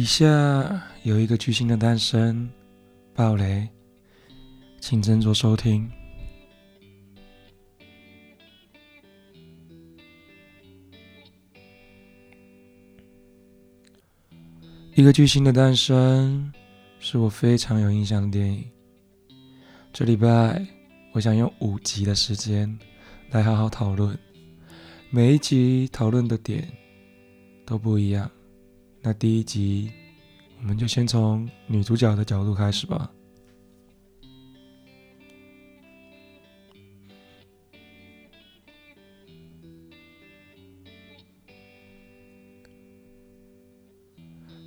以下有一个巨星的诞生，暴雷，请斟酌收听。一个巨星的诞生是我非常有印象的电影。这礼拜我想用五集的时间来好好讨论，每一集讨论的点都不一样。那第一集，我们就先从女主角的角度开始吧。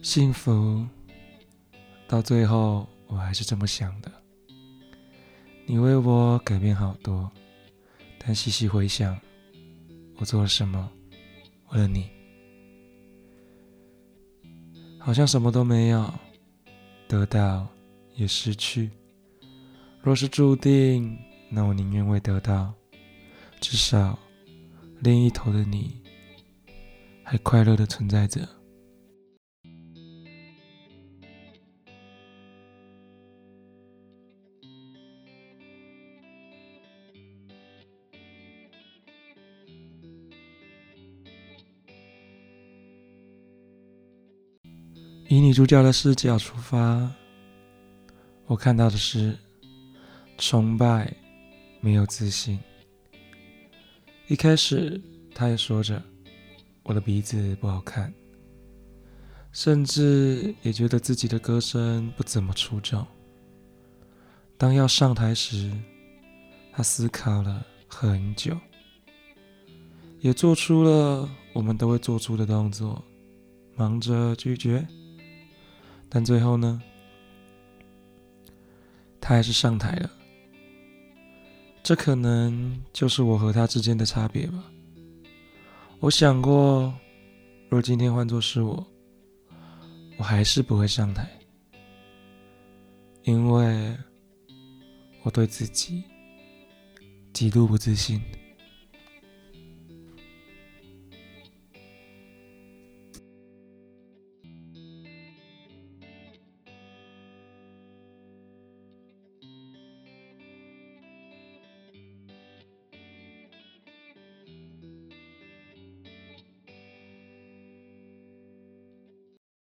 幸福，到最后我还是这么想的。你为我改变好多，但细细回想，我做了什么？为了你。好像什么都没有得到，也失去。若是注定，那我宁愿未得到，至少另一头的你还快乐的存在着。以女主角的视角出发，我看到的是崇拜，没有自信。一开始，她也说着我的鼻子不好看，甚至也觉得自己的歌声不怎么出众。当要上台时，她思考了很久，也做出了我们都会做出的动作，忙着拒绝。但最后呢，他还是上台了。这可能就是我和他之间的差别吧。我想过，若今天换作是我，我还是不会上台，因为我对自己极度不自信。